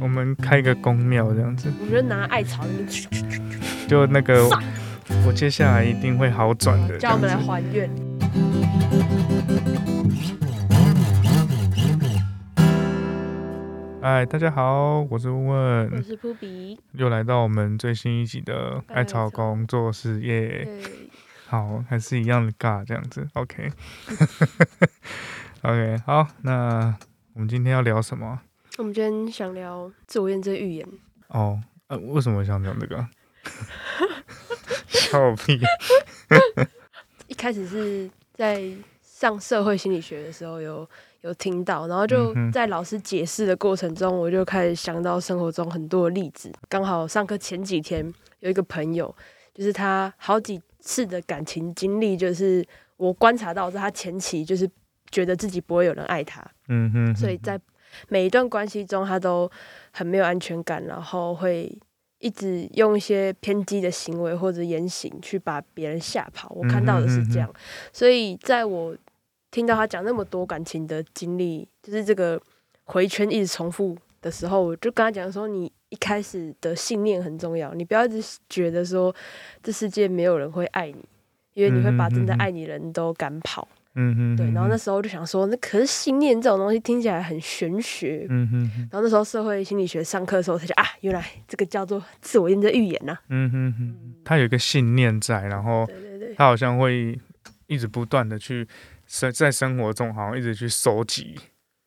我们开个公庙这样子，我们就拿艾草就那个我接下来一定会好转的。叫我们来还愿。哎，大家好，我是问我问，是扑比，又来到我们最新一集的艾草工作室耶。对，好，还是一样的尬这样子，OK。OK，好，那我们今天要聊什么？我们今天想聊自我验证预言。哦，呃，为什么想讲这个？笑屁！一开始是在上社会心理学的时候有有听到，然后就在老师解释的过程中，我就开始想到生活中很多的例子。刚好上课前几天有一个朋友，就是他好几次的感情经历，就是我观察到是他前期就是觉得自己不会有人爱他，嗯哼，所以在每一段关系中，他都很没有安全感，然后会一直用一些偏激的行为或者言行去把别人吓跑。我看到的是这样，所以在我听到他讲那么多感情的经历，就是这个回圈一直重复的时候，我就跟他讲说，你一开始的信念很重要，你不要一直觉得说这世界没有人会爱你，因为你会把真的爱你的人都赶跑。嗯哼，对，然后那时候就想说，那可是信念这种东西听起来很玄学。嗯哼，然后那时候社会心理学上课的时候，才觉得啊，原来这个叫做自我验证预言呐、嗯哼哼，他有一个信念在，然后他好像会一直不断的去生在生活中，好像一直去收集，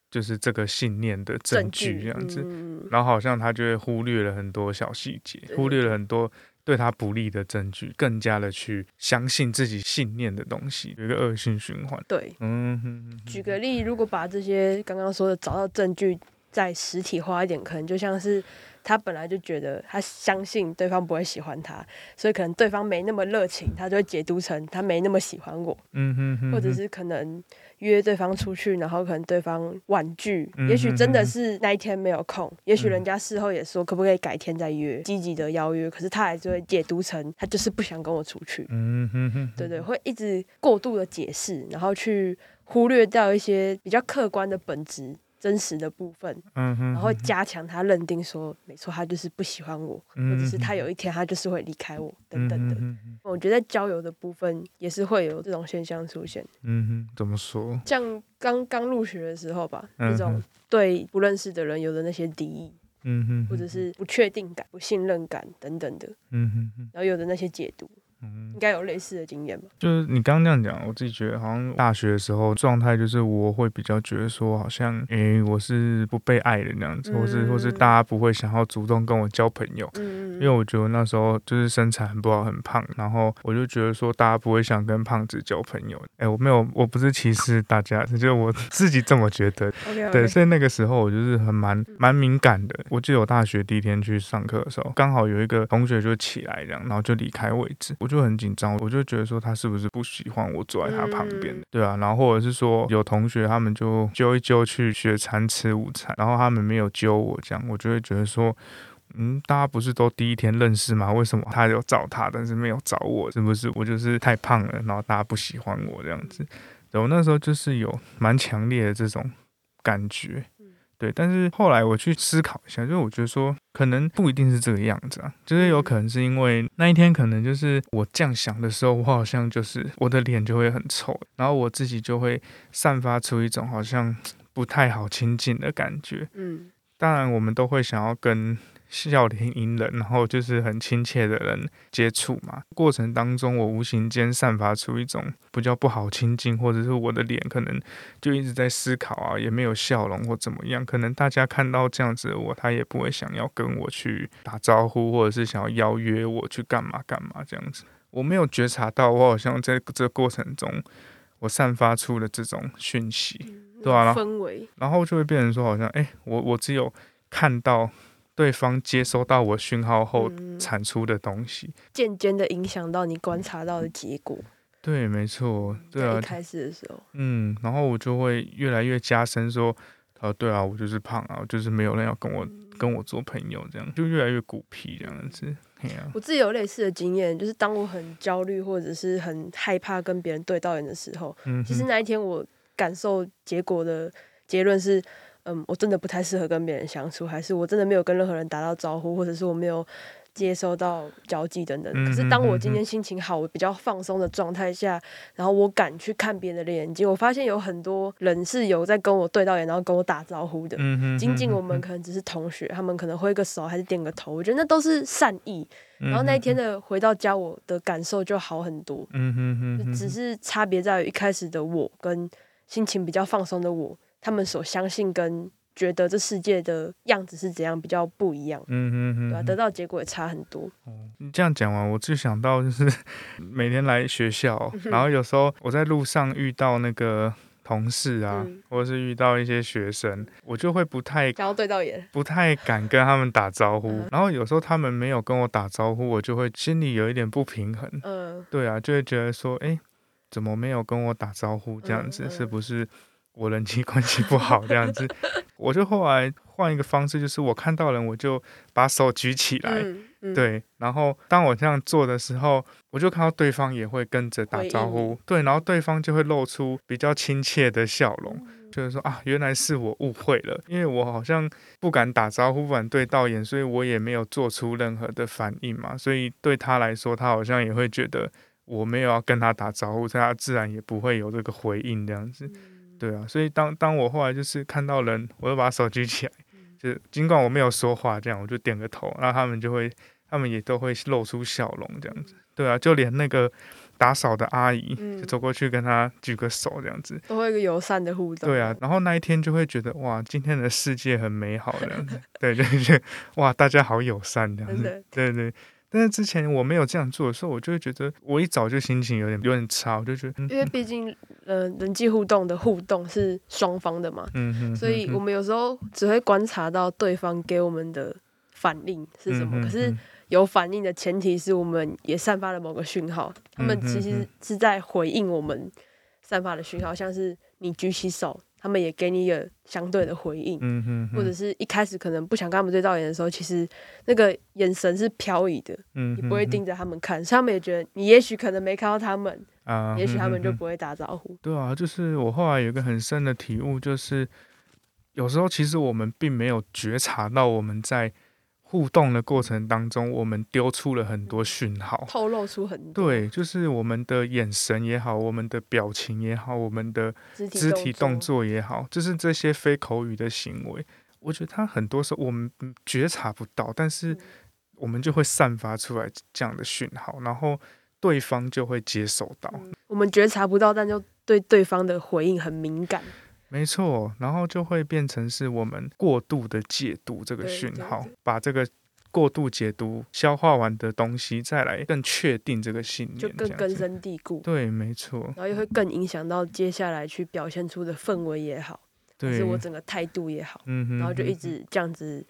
就是这个信念的证据这样子。嗯，然后好像他就会忽略了很多小细节，忽略了很多对他不利的证据，更加的去相信自己信念的东西，有一个恶性循环。对。嗯哼哼举个例，如果把这些刚刚说的找到证据再实体化一点，可能就像是他本来就觉得他相信对方不会喜欢他，所以可能对方没那么热情，他就会解读成他没那么喜欢我。嗯哼哼，或者是可能约对方出去，然后可能对方婉拒，嗯也许真的是那一天没有空，也许人家事后也说可不可以改天再约，积极的邀约，可是他还是会解读成他就是不想跟我出去，嗯哼哼，对对，会一直过度的解释，然后去忽略掉一些比较客观的本质。真实的部分，嗯哼，然后加强他认定说，没错，他就是不喜欢我，或者是他有一天他就是会离开我，等等的。我觉得在交友的部分也是会有这种现象出现。嗯哼，怎么说？像刚刚入学的时候吧，嗯那种对不认识的人有的那些敌意，嗯哼，或者是不确定感、不信任感等等的，嗯哼哼，然后有的那些解读，嗯应该有类似的经验吧？就是你刚刚这样讲，我自己觉得好像大学的时候状态就是我会比较觉得说，好像诶、我是不被爱的那样子，或是或是嗯大家不会想要主动跟我交朋友。嗯，因为我觉得那时候就是身材很不好，很胖，然后我就觉得说大家不会想跟胖子交朋友。哎，我没有，我不是歧视大家，是就是我自己这么觉得。对，所以那个时候我就是很蛮蛮敏感的。我记得我大学第一天去上课的时候，刚好有一个同学就起来这样，然后就离开位置，我就很紧张，我就觉得说他是不是不喜欢我坐在他旁边，嗯对啊，然后或者是说有同学他们就揪一揪去学餐吃午餐，然后他们没有揪我这样，我就会觉得说。嗯，大家不是都第一天认识吗？为什么他有找他，但是没有找我？是不是我就是太胖了，然后大家不喜欢我这样子？对我那时候就是有蛮强烈的这种感觉，对。但是后来我去思考一下，就是我觉得说，可能不一定是这个样子啊，就是有可能是因为那一天可能就是我这样想的时候，我好像就是我的脸就会很臭，然后我自己就会散发出一种好像不太好亲近的感觉。嗯当然，我们都会想要跟笑脸迎人，然后就是很亲切的人接触嘛。过程当中，我无形间散发出一种比较不好亲近，或者是我的脸可能就一直在思考啊，也没有笑容或怎么样。可能大家看到这样子的我，他也不会想要跟我去打招呼，或者是想要邀约我去干嘛干嘛这样子。我没有觉察到，我好像在这过程中，我散发出了这种讯息。对啊氛围，然后就会变成说，好像哎、我我只有看到对方接收到我讯号后嗯产出的东西。渐渐的影响到你观察到的结果。对，没错，对啊一，开始的时候，嗯，然后我就会越来越加深说，呃，对啊，我就是胖啊，就是没有人要跟我跟我做朋友，这样就越来越孤僻这样子。我自己有类似的经验，就是当我很焦虑或者是很害怕跟别人对到眼的时候，嗯，其实那一天我感受结果的结论是，嗯，我真的不太适合跟别人相处，还是我真的没有跟任何人打到招呼，或者是我没有接收到交际等等。可是当我今天心情好，我比较放松的状态下，然后我敢去看别人的眼睛，我发现有很多人是有在跟我对到眼，然后跟我打招呼的。仅仅我们可能只是同学，他们可能挥个手还是点个头，我觉得那都是善意。然后那一天的回到家，我的感受就好很多。嗯哼哼，只是差别在于一开始的我跟心情比较放松的我。他们所相信跟觉得这世界的样子是怎样比较不一样，嗯嗯嗯，对吧？得到结果也差很多。哦，你这样讲完，我就想到就是 每天来学校，然后有时候我在路上遇到那个同事啊，或者是遇到一些学生，我就会不太想要对到眼，不太敢跟他们打招呼。然后有时候他们没有跟我打招呼，我就会心里有一点不平衡。嗯，对啊，就会觉得说，哎，怎么没有跟我打招呼？这样子是不是？我人际关系不好这样子，我就后来换一个方式，就是我看到人我就把手举起来，对，然后当我这样做的时候，我就看到对方也会跟着打招呼，对，然后对方就会露出比较亲切的笑容，就是说啊，原来是我误会了，因为我好像不敢打招呼，不敢对到眼，所以我也没有做出任何的反应嘛，所以对他来说，他好像也会觉得我没有要跟他打招呼，所以他自然也不会有这个回应这样子。对啊，所以当当我后来就是看到人，我就把手举起来，就尽管我没有说话，这样我就点个头，然后他们就会，他们也都会露出笑容，这样子。对啊，就连那个打扫的阿姨，就走过去跟他举个手，这样子，都会一个友善的互动。对啊，然后那一天就会觉得哇，今天的世界很美好，这样子。对，就觉得哇，大家好友善，这样子。对对。但是之前我没有这样做的时候，我就会觉得我一早就心情有点有点差，我就觉得，因为毕竟呃人际互动的互动是双方的嘛，嗯哼，所以我们有时候只会观察到对方给我们的反应是什么，可是有反应的前提是我们也散发了某个讯号，他们其实是在回应我们散发的讯号，像是你举起手。他们也给你一个相对的回应，嗯哼，或者是一开始可能不想跟他们对到眼的时候，其实那个眼神是飘移的，嗯，你不会盯着他们看，所以他们也觉得你也许可能没看到他们，啊，也许他们就不会打招呼。对啊，就是我后来有一个很深的体悟，就是有时候其实我们并没有觉察到我们在。互动的过程当中，我们丢出了很多讯号，透露出很多。对，就是我们的眼神也好，我们的表情也好，我们的肢体动作也好，就是这些非口语的行为，我觉得它很多时候我们觉察不到，但是我们就会散发出来这样的讯号，然后对方就会接收到。我们觉察不到，但就对对方的回应很敏感。没错，然后就会变成是我们过度的解读这个讯号，把这个过度解读消化完的东西，再来更确定这个信念，就更根深蒂固。对，没错。然后又会更影响到接下来去表现出的氛围也好，对，是我整个态度也好，嗯哼，然后就一直这样子，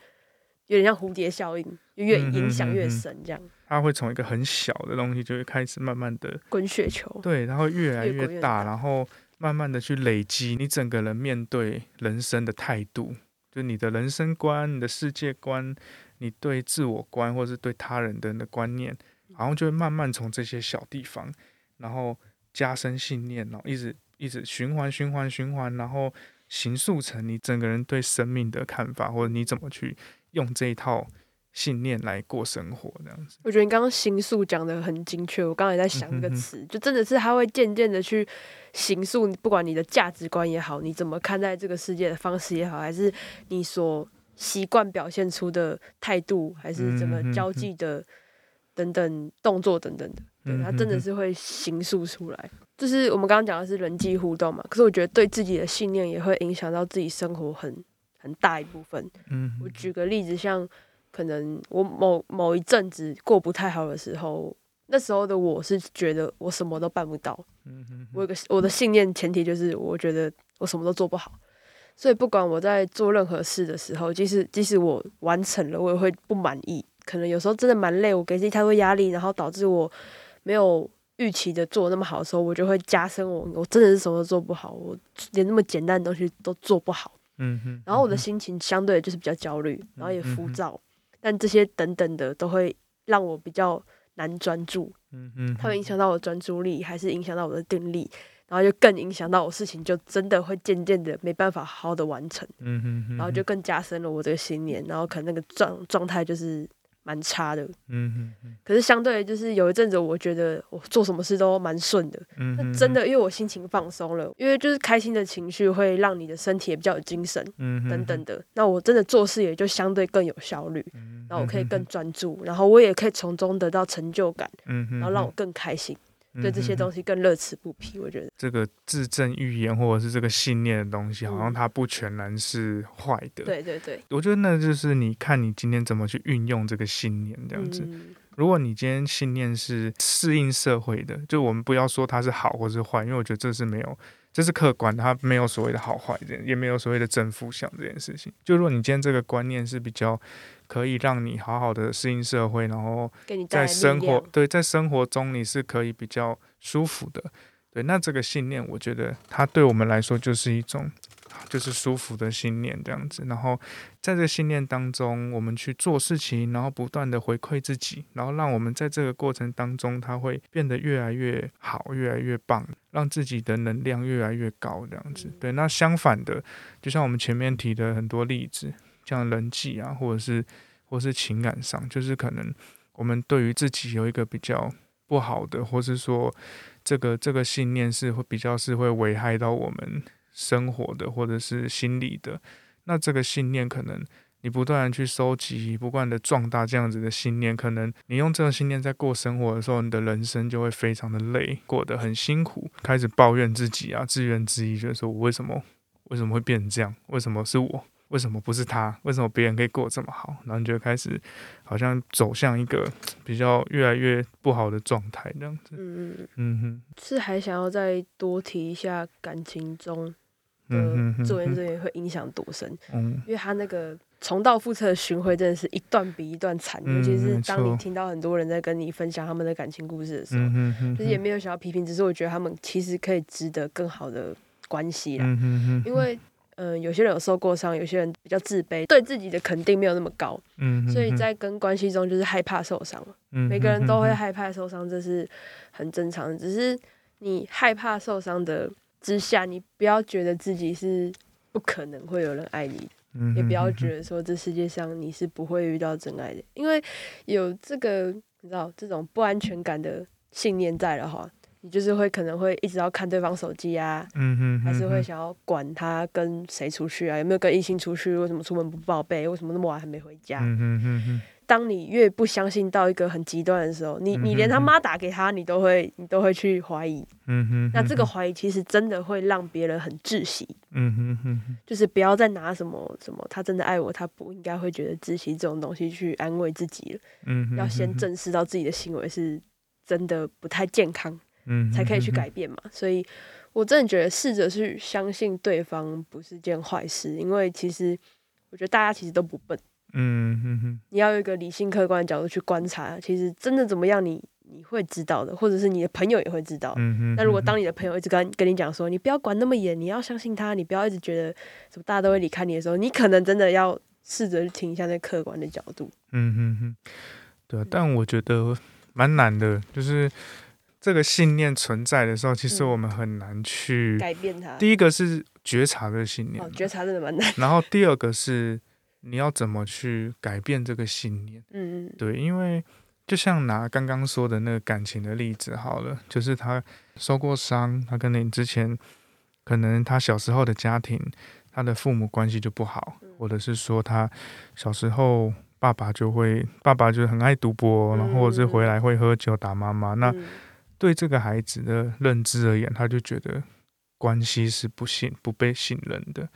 有点像蝴蝶效应，越影响越深，这样。它会从一个很小的东西，就会开始慢慢的滚雪球，对，它会越来越大，然后。慢慢的去累积你整个人面对人生的态度，就你的人生观、你的世界观、你对自我观，或是对他人的的观念，然后就会慢慢从这些小地方，然后加深信念，然后一直一直循环、循环、循环，然后形塑成你整个人对生命的看法，或者你怎么去用这一套。信念来过生活这样子，我觉得你刚刚形塑讲的很精确。我刚才在想一个词，就真的是他会渐渐的去形塑，不管你的价值观也好，你怎么看待这个世界的方式也好，还是你所习惯表现出的态度，还是怎么交际的等等动作等等的，对他真的是会形塑出来。就是我们刚刚讲的是人际互动嘛，可是我觉得对自己的信念也会影响到自己生活很很大一部分。嗯，我举个例子，像。可能我某某一阵子过不太好的时候，那时候的我是觉得我什么都办不到。嗯哼，我有个我的信念前提就是我觉得我什么都做不好，所以不管我在做任何事的时候，即使即使我完成了，我也会不满意。可能有时候真的蛮累，我给自己太多压力，然后导致我没有预期的做那么好的时候，我就会加深我我真的是什么都做不好，我连那么简单的东西都做不好。嗯哼，然后我的心情相对就是比较焦虑，然后也浮躁。但这些等等的都会让我比较难专注，嗯嗯，它会影响到我专注力，还是影响到我的定力，然后就更影响到我事情，就真的会渐渐的没办法好好的完成，嗯哼哼，然后就更加深了我这个信念，然后可能那个状状态就是蛮差的。嗯哼哼，可是相对就是有一阵子，我觉得我做什么事都蛮顺的，嗯真的因为我心情放松了，因为就是开心的情绪会让你的身体也比较有精神。嗯哼，等等的，那我真的做事也就相对更有效率，嗯，然后我可以更专注，然后我也可以从中得到成就感，嗯哼，然后让我更开心，嗯对这些东西更乐此不疲。我觉得，这个自证预言或者是这个信念的东西，好像嗯它不全然是坏的。，对对对，我觉得那就是你看你今天怎么去运用这个信念这样子。嗯如果你今天信念是适应社会的，就我们不要说它是好或是坏，因为我觉得这是没有，这是客观的，它没有所谓的好坏，也没有所谓的正负向这件事情。就如果你今天这个观念是比较可以让你好好的适应社会，然后在生，活对在生活中你是可以比较舒服的，对，那这个信念，我觉得它对我们来说就是一种就是舒服的信念这样子。然后在这个信念当中，我们去做事情，然后不断的回馈自己，然后让我们在这个过程当中，它会变得越来越好，越来越棒，让自己的能量越来越高这样子。对，那相反的，就像我们前面提的很多例子，像人际啊，或者是或是情感上，就是可能我们对于自己有一个比较不好的，或是说这个这个信念是会比较是会危害到我们生活的，或者是心理的。那这个信念可能你不断的去收集，不断的壮大这样子的信念，可能你用这个信念在过生活的时候，你的人生就会非常的累，过得很辛苦，开始抱怨自己啊，自怨自艾，就是说我为什么为什么会变成这样？为什么是我？为什么不是他？为什么别人可以过得这么好？然后你就会开始好像走向一个 比较越来越不好的状态这样子。嗯嗯，嗯哼，是还想要再多提一下感情中的自我哼这言会影响多深，嗯因为他那个重蹈覆辙的巡回真的是一段比一段惨，嗯尤其是没当你错听到很多人在跟你分享他们的感情故事的时候，嗯哼哼，就是也没有想要批评，只是我觉得他们其实可以值得更好的关系啦。因为嗯、呃有些人有受过伤，有些人比较自卑，对自己的肯定没有那么高，嗯哼，所以在跟关系中就是害怕受伤嘛。嗯每个人都会害怕受伤，这是很正常的。只是你害怕受伤的之下，你不要觉得自己是不可能会有人爱你的，嗯也不要觉得说这世界上你是不会遇到真爱的，因为有这个你知道这种不安全感的信念在的话，你就是会可能会一直要看对方手机啊，嗯哼，还是会想要管他跟谁出去啊，有没有跟异性出去，为什么出门不报备，为什么那么晚还没回家？嗯哼哼哼，当你越不相信到一个很极端的时候，你你连他妈打给他，你都会你都会去怀疑。嗯哼，那这个怀疑其实真的会让别人很窒息，嗯哼哼哼，就是不要再拿什么什么他真的爱我，他不应该会觉得窒息这种东西去安慰自己了。嗯哼，要先，正视到自己的行为是真的不太健康，嗯，才可以去改，变嘛。所以我真的觉得试着去相信对方不是件坏事，因为其实我觉得大家其实都不笨。嗯哼哼，你要有一个理性客观的角度去观察，其实真的怎么样你，你会知道的，或者是你的朋友也会知道。嗯哼，那如果当你的朋友一直跟跟你讲说，你不要管那么严，你要相信他，你不要一直觉得什么大家都会离开你的时候，你可能真的要试着去听一下那客观的角度。嗯哼哼，对啊，但我觉得蛮难的，就是这个信念存在的时候，其实嗯我们很难去。改变它。第一个是觉察这个信念哦，觉察真的蛮难。然后第二个是你要怎么去改变这个信念。嗯嗯对，因为就像拿刚刚说的那个感情的例子好了，就是他受过伤，他跟你之前可能他小时候的家庭，他的父母关系就不好，或者是说他小时候爸爸就会爸爸就很爱赌博，然后是回来会喝酒打妈妈，那嗯对这个孩子的认知而言，他就觉得关系是不信、不被信任的，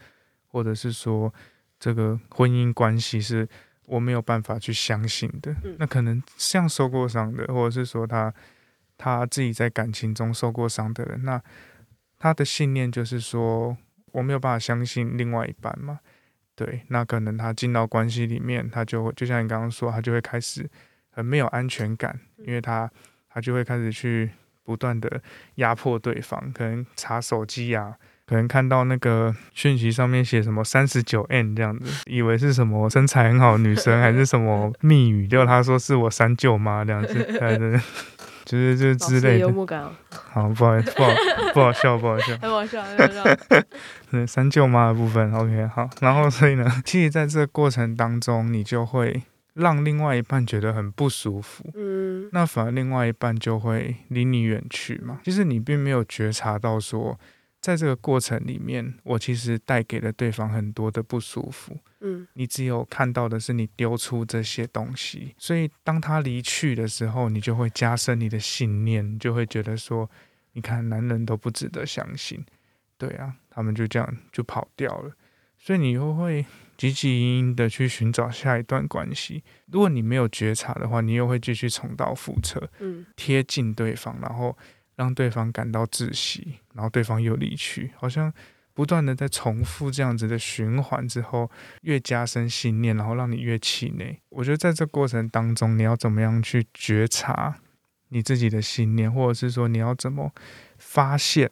或者是说这个婚姻关系是我没有办法去相信的。嗯那可能像受过伤的，或者是说他他自己在感情中受过伤的人，那他的信念就是说我没有办法相信另外一半嘛。对，那可能他进到关系里面，他就会就像你刚刚说，他就会开始很没有安全感，因为他他就会开始去不断的压迫对方，可能查手机呀、可能看到那个讯息上面写什么三十九 N 这样子，以为是什么身材很好的女生，还是什么 密语，结果他说是我三舅妈这样子，对对对，就是这之类的幽默感。好，不好意思，不好，不好笑，不好笑，很好笑，很好笑。对，三舅妈的部分，OK，好。然后所以呢，其实在这个过程当中，你就会让另外一半觉得很不舒服。嗯。那反而另外一半就会离你远去嘛。其实你并没有觉察到说。在这个过程里面，我其实带给了对方很多的不舒服。嗯，你只有看到的是你丢出这些东西，所以当他离去的时候，你就会加深你的信念，就会觉得说，你看男人都不值得相信，对啊，他们就这样就跑掉了，所以你又会汲汲营营的去寻找下一段关系。如果你没有觉察的话，你又会继续重蹈覆辙，嗯，贴近对方，然后。让对方感到窒息，然后对方又离去，好像不断的在重复这样子的循环之后，越加深信念，然后让你越气馁。我觉得在这过程当中，你要怎么样去觉察你自己的信念，或者是说你要怎么发现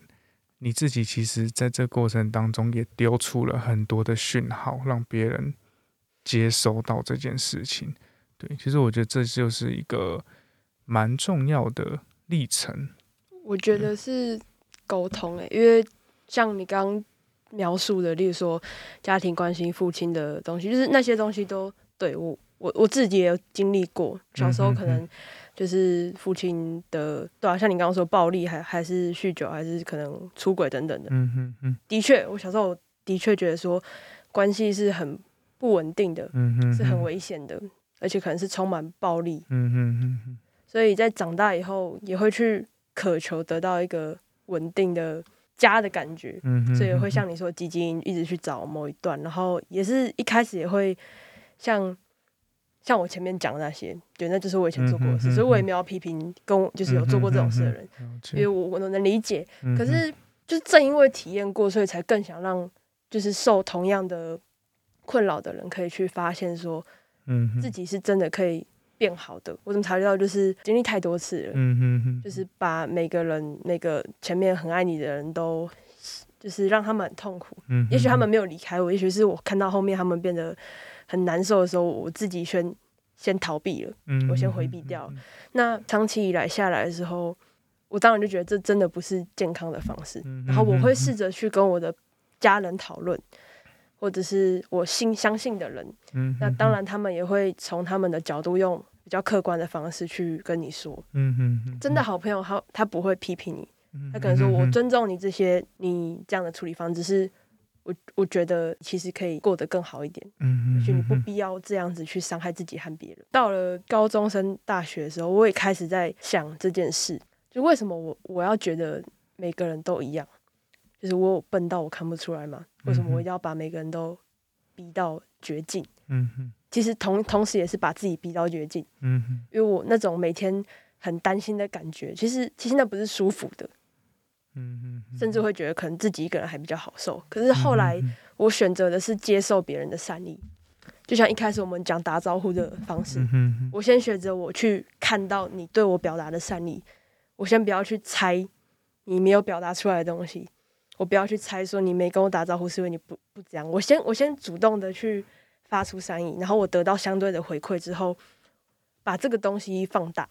你自己其实在这过程当中也丢出了很多的讯号，让别人接收到这件事情。对，其实我觉得这就是一个蛮重要的历程。我觉得是沟通诶，因为像你刚刚描述的，例如说家庭关心、父亲的东西，就是那些东西都对我我我自己也有经历过。小时候可能就是父亲的，对啊，像你刚刚说暴力，还还是酗酒，还是可能出轨等等的。嗯哼嗯，的确，我小时候的确觉得说关系是很不稳定的，嗯哼，是很危险的，而且可能是充满暴力。嗯哼哼，所以在长大以后也会去。渴求得到一个稳定的家的感觉，所以会像你说，基金一直去找某一段，然后也是一开始也会像像我前面讲的那些，对那就是我以前做过的事，所以我也没有批评跟我就是有做过这种事的人，因为我我能理解。可是就是正因为体验过，所以才更想让就是受同样的困扰的人可以去发现说，嗯，自己是真的可以。变好的，我怎么察觉到？就是经历太多次了，嗯哼哼，就是把每个人、每个前面很爱你的人都，就是让他们很痛苦。嗯，也许他们没有离开我，也许是我看到后面他们变得很难受的时候，我自己先先逃避了，嗯，我先回避掉。那长期以来下来的时候，我当然就觉得这真的不是健康的方式。然后我会试着去跟我的家人讨论。或者是我信相信的人，嗯，那当然他们也会从他们的角度用比较客观的方式去跟你说，嗯嗯，真的好朋友他他不会批评你，他可能说我尊重你这些你这样的处理方式，是我我觉得其实可以过得更好一点，嗯哼，就你不必要这样子去伤害自己和别人。到了高中生大学的时候，我也开始在想这件事，就为什么我我要觉得每个人都一样。就是我笨到我看不出来吗？为什么我一定要把每个人都逼到绝境？嗯哼，其实同同时也是把自己逼到绝境。嗯哼，因为我那种每天很担心的感觉，其实其实那不是舒服的。嗯哼，甚至会觉得可能自己一个人还比较好受。可是后来我选择的是接受别人的善意，就像一开始我们讲打招呼的方式。嗯我先选择我去看到你对我表达的善意，我先不要去猜你没有表达出来的东西。我不要去猜说你没跟我打招呼是因为你不不这样，我先我先主动的去发出善意，然后我得到相对的回馈之后，把这个东西放大，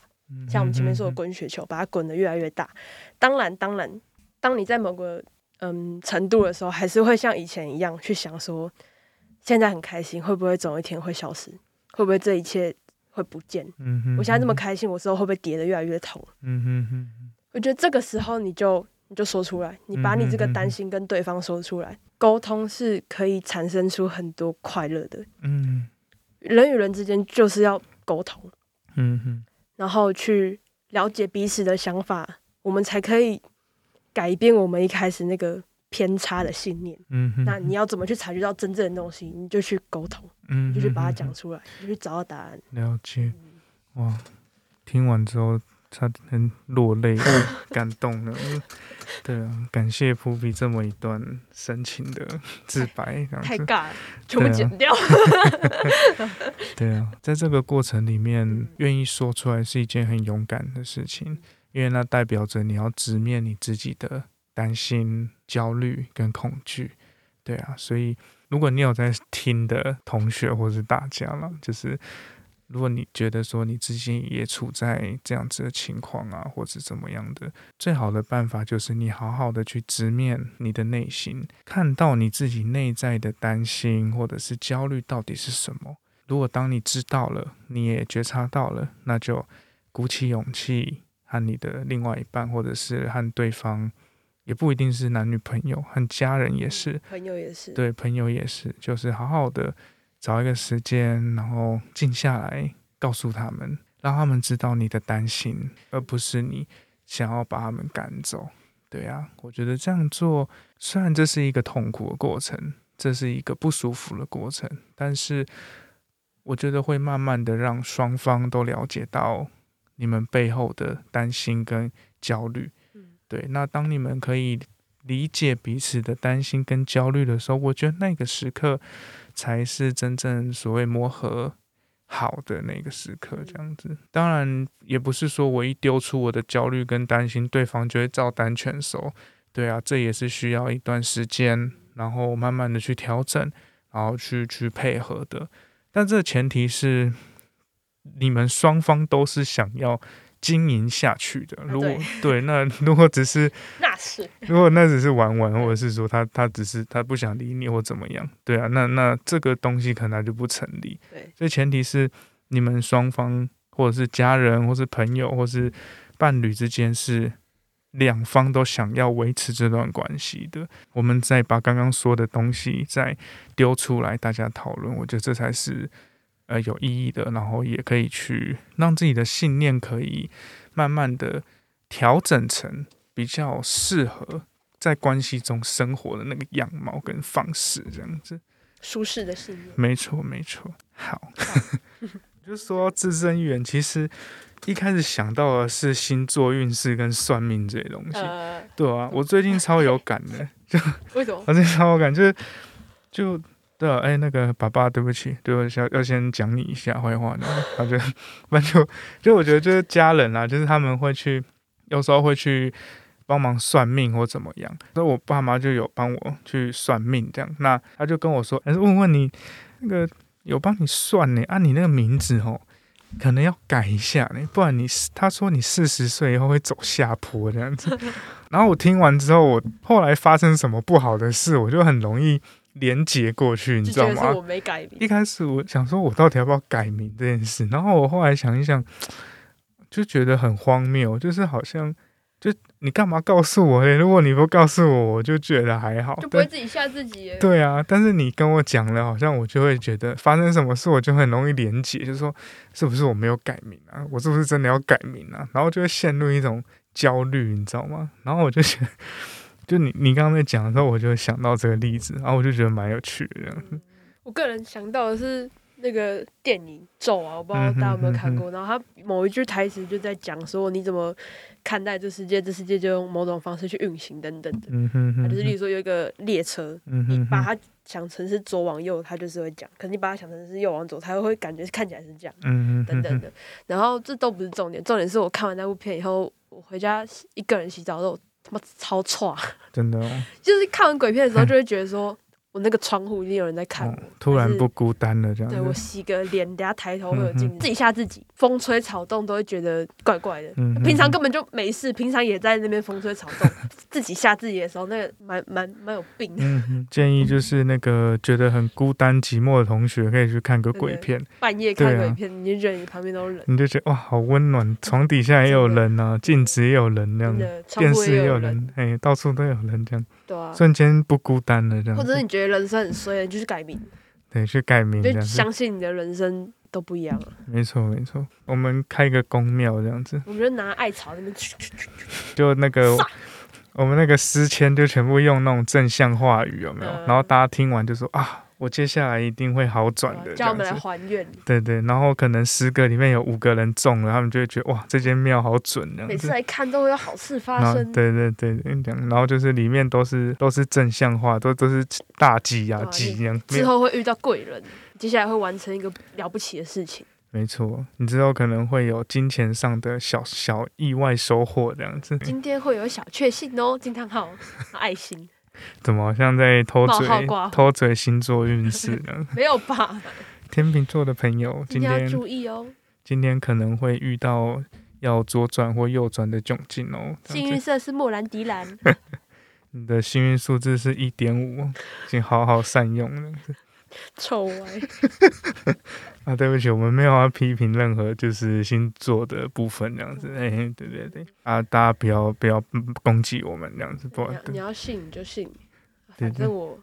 像我们前面说的滚雪球，把它滚得越来越大。当然，当然，当你在某个嗯程度的时候，还是会像以前一样去想说，现在很开心，会不会总有一天会消失？会不会这一切会不见？嗯哼我现在这么开心，我之后会不会跌得越来越痛？嗯哼哼。我觉得这个时候你就。你就说出来，你把你这个担心跟对方说出来，沟通是可以产生出很多快乐的。嗯，人与人之间就是要沟通，嗯哼，然后去了解彼此的想法，我们才可以改变我们一开始那个偏差的信念。嗯哼，那你要怎么去察觉到真正的东西？你就去沟通，嗯，就去把它讲出来，就去找到答案。了解，哇，听完之后。差点落泪，感动了。对啊，感谢普比这么一段深情的自白，太尬了，全部剪掉。对啊，在这个过程里面，愿意说出来是一件很勇敢的事情，因为那代表着你要直面你自己的担心、焦虑跟恐惧。对啊，所以如果你有在听的同学或是大家了，就是。如果你觉得说你自己也处在这样子的情况啊，或是怎么样的，最好的办法就是你好好的去直面你的内心，看到你自己内在的担心或者是焦虑到底是什么。如果当你知道了，你也觉察到了，那就鼓起勇气和你的另外一半，或者是和对方，也不一定是男女朋友，和家人也是，朋友也是，对，朋友也是，就是好好的。找一个时间，然后静下来，告诉他们，让他们知道你的担心，而不是你想要把他们赶走。对啊，我觉得这样做，虽然这是一个痛苦的过程，这是一个不舒服的过程，但是我觉得会慢慢的让双方都了解到你们背后的担心跟焦虑。对，那当你们可以理解彼此的担心跟焦虑的时候，我觉得那个时刻。才是真正所谓磨合好的那个时刻，这样子。当然，也不是说我一丢出我的焦虑跟担心，对方就会照单全收。对啊，这也是需要一段时间，然后慢慢的去调整，然后去去配合的。但这前提是你们双方都是想要。经营下去的，如果对那如果只是 那是 如果那只是玩玩，或者是说他他只是他不想理你或怎么样，对啊，那那这个东西可能就不成立。对，所以前提是你们双方或者是家人或是朋友或是伴侣之间是两方都想要维持这段关系的，我们再把刚刚说的东西再丢出来，大家讨论，我觉得这才是。呃，有意义的，然后也可以去让自己的信念可以慢慢的调整成比较适合在关系中生活的那个样貌跟方式，这样子舒适的信念。没错，没错。好，就说自身预言，其实一开始想到的是星座运势跟算命这些东西。对啊，我最近超有感的，就为什么？我最近超有感，就是就。对啊，哎，那个爸爸，对不起，对我要要先讲你一下坏话的，他就，反正就就我觉得就是家人啊，就是他们会去，有时候会去帮忙算命或怎么样。所以我爸妈就有帮我去算命这样，那他就跟我说，还是问问你那个有帮你算呢？啊，你那个名字哦，可能要改一下呢，不然你他说你四十岁以后会走下坡这样子。然后我听完之后，我后来发生什么不好的事，我就很容易。连接过去，你知道吗？一开始我想说，我到底要不要改名这件事？然后我后来想一想，就觉得很荒谬，就是好像，就你干嘛告诉我嘞？如果你不告诉我，我就觉得还好，就不会自己吓自己。对啊，但是你跟我讲了，好像我就会觉得发生什么事，我就很容易连结，就是说，是不是我没有改名啊？我是不是真的要改名啊？然后就会陷入一种焦虑，你知道吗？然后我就想。就你你刚刚在讲的时候，我就想到这个例子，然后我就觉得蛮有趣的。我个人想到的是那个电影《咒》啊，我不知道大家有没有看过。然后他某一句台词就在讲说，你怎么看待这世界？这世界就用某种方式去运行等等的。嗯哼哼。就是例如说有一个列车，你把它想成是左往右，它就是会讲；可是你把它想成是右往左，它会感觉看起来是这样。嗯等等的。然后这都不是重点，重点是我看完那部片以后，我回家一个人洗澡都。他妈超差，真的，就是看完鬼片的时候，就会觉得说，我那个窗户一定有人在看我，突然不孤单了，这样。对我洗个脸，等下抬头会有镜子，自己吓自己，风吹草动都会觉得怪怪的。平常根本就没事，平常也在那边风吹草动，自己吓自己的时候，那个蛮蛮蛮有病。建议就是那个觉得很孤单寂寞的同学，可以去看个鬼片，半夜看鬼片，你忍，你旁边都冷，你就觉得哇，好温暖，床底下也有人啊，镜子也有人那样，电视也有人，哎，到处都有人这样，对啊，瞬间不孤单了这样。或者你觉得人生很衰，你就去改名，对，去改名，就相信你的人生都不一样了。没错没错，我们开个公庙这样子，我们就拿艾草那边，就那个。我们那个诗签就全部用那种正向话语，有没有？然后大家听完就说啊，我接下来一定会好转的。叫我们来还愿。对对，然后可能十个里面有五个人中了，他们就会觉得哇，这间庙好准呢。每次来看都会有好事发生。对对对，然后就是里面都是都是正向话，都都是大吉呀吉这样。之后会遇到贵人，接下来会完成一个了不起的事情。没错，你之后可能会有金钱上的小小意外收获这样子。今天会有小确幸哦，惊叹号，爱心。怎么好像在偷嘴偷嘴星座运势呢？没有吧？天秤座的朋友，今今天注意哦。今天可能会遇到要左转或右转的窘境哦。幸运色是莫兰迪蓝，你的幸运数字是一点五，请好好善用。这样子臭歪。啊，对不起，我们没有要批评任何就是星座的部分这样子。哎、对对对，啊，大家不要不要嗯攻击我们这样子，不你要你要信你就信，反正我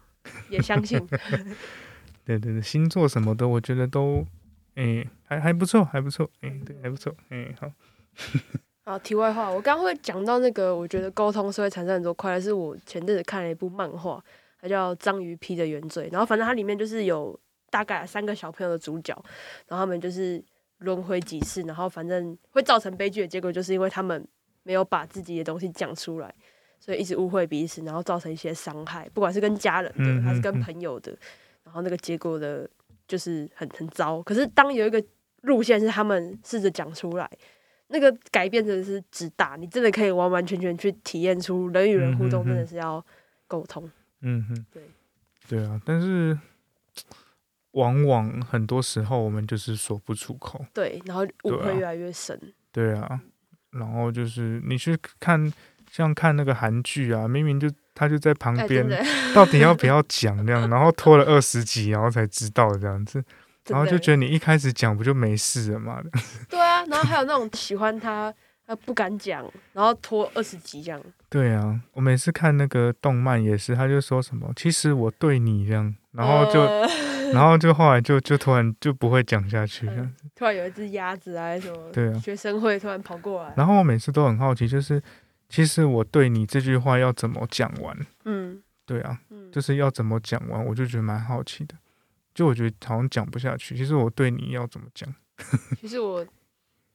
也相信。对对对，星座什么的，我觉得都哎、还还不错，还不错，哎、对，还不错，哎、好，好，题外话，我刚刚会讲到那个，我觉得沟通是会产生很多快乐。是我前阵子看了一部漫画，它叫《章鱼批的原罪》，然后反正它里面就是有大概三个小朋友的主角，然后他们就是轮回几次，然后反正会造成悲剧的结果，就是因为他们没有把自己的东西讲出来，所以一直误会彼此，然后造成一些伤害，不管是跟家人的还是跟朋友的，然后那个结果的就是很很糟。可是当有一个路线是他们试着讲出来。那个改变真的是直大，你真的可以完完全全去体验出人与人互动真的是要沟通。嗯哼，对，对啊，但是往往很多时候我们就是说不出口，对，然后误会越来越深。对啊，然后就是你去看，像看那个韩剧啊，明明就他就在旁哎，边到底要不 要讲这样，然后拖了二十集，然后才知道这样子，然后就觉得你一开始讲不就没事了嘛？对啊，然后还有那种喜欢他，他，不敢讲，然后拖二十集这样。对啊，我每次看那个动漫也是，他就说什么，其实我对你这样，然后就，呃然后就后来就就突然就不会讲下去这样。突然有一只鸭子啊，还是什么，对啊学生会突然跑过来，然后我每次都很好奇，就是其实我对你这句话要怎么讲完？嗯对啊，嗯，就是要怎么讲完，我就觉得蛮好奇的。就我觉得好像讲不下去，其实我对你要怎么讲其实我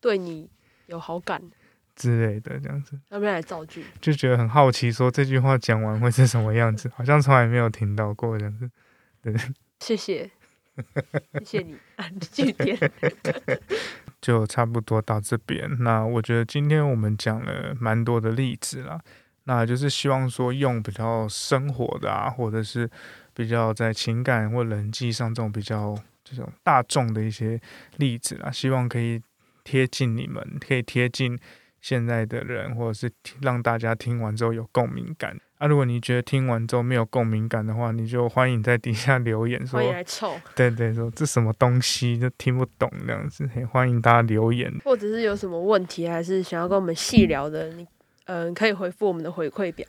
对你有好感，之类的，这样子要不要来造句？就觉得很好奇，说这句话讲完会是什么样子，好像从来没有听到过这样子。谢谢，谢谢你啊，句点。就差不多到这边。那我觉得今天我们讲了蛮多的例子啦，那就是希望说用比较生活的啊，或者是比较在情感或人际上这种比较这种大众的一些例子啊，希望可以贴近你们，可以贴近现在的人，或者是让大家听完之后有共鸣感。啊，如果你觉得听完之后没有共鸣感的话，你就欢迎在底下留言说欢，迎来凑，对对，说这什么东西就听不懂这样子，嘿欢迎大家留言。或者是有什么问题，还是想要跟我们细聊的，你嗯、可以回复我们的回馈表。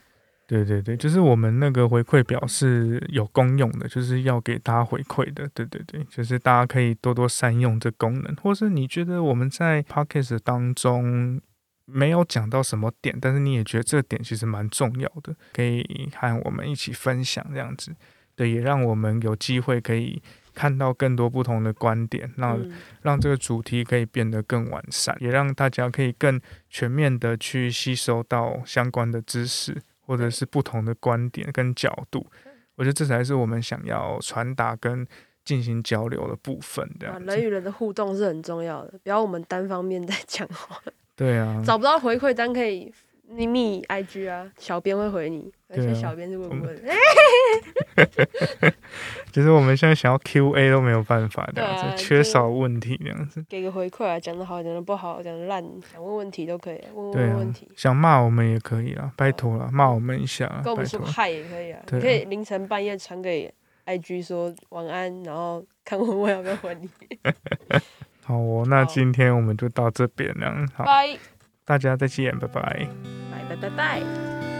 对对对，就是我们那个回馈表是有公用的，就是要给大家回馈的。对对对，就是大家可以多多善用这功能，或是你觉得我们在 podcast 当中没有讲到什么点，但是你也觉得这个点其实蛮重要的，可以和我们一起分享这样子。对，也让我们有机会可以看到更多不同的观点，那嗯，让这个主题可以变得更完善，也让大家可以更全面的去吸收到相关的知识，或者是不同的观点跟角度。我觉得这才是我们想要传达跟进行交流的部分。这啊，样人与，人的互动是很重要的，不要我们单方面在讲话。对啊，找不到回馈单可以你密 IG 啊，小编会回你，而且小编是问问，哎 就是我们现在想要 Q&A 都没有办法这样子，啊缺少问题这样子。给个回馈啊，讲的好，讲的不好，讲的烂，想问问题都可以，问问问题，，想骂我们也可以啊，拜托了，骂我们一下，跟我。们说嗨也可以啊，啊。你可以凌晨半夜传给 IG 说晚安，然后看我我要不要回你，好哦，那今天我们就到这边了，好，拜大家再见，拜拜。拜拜拜拜。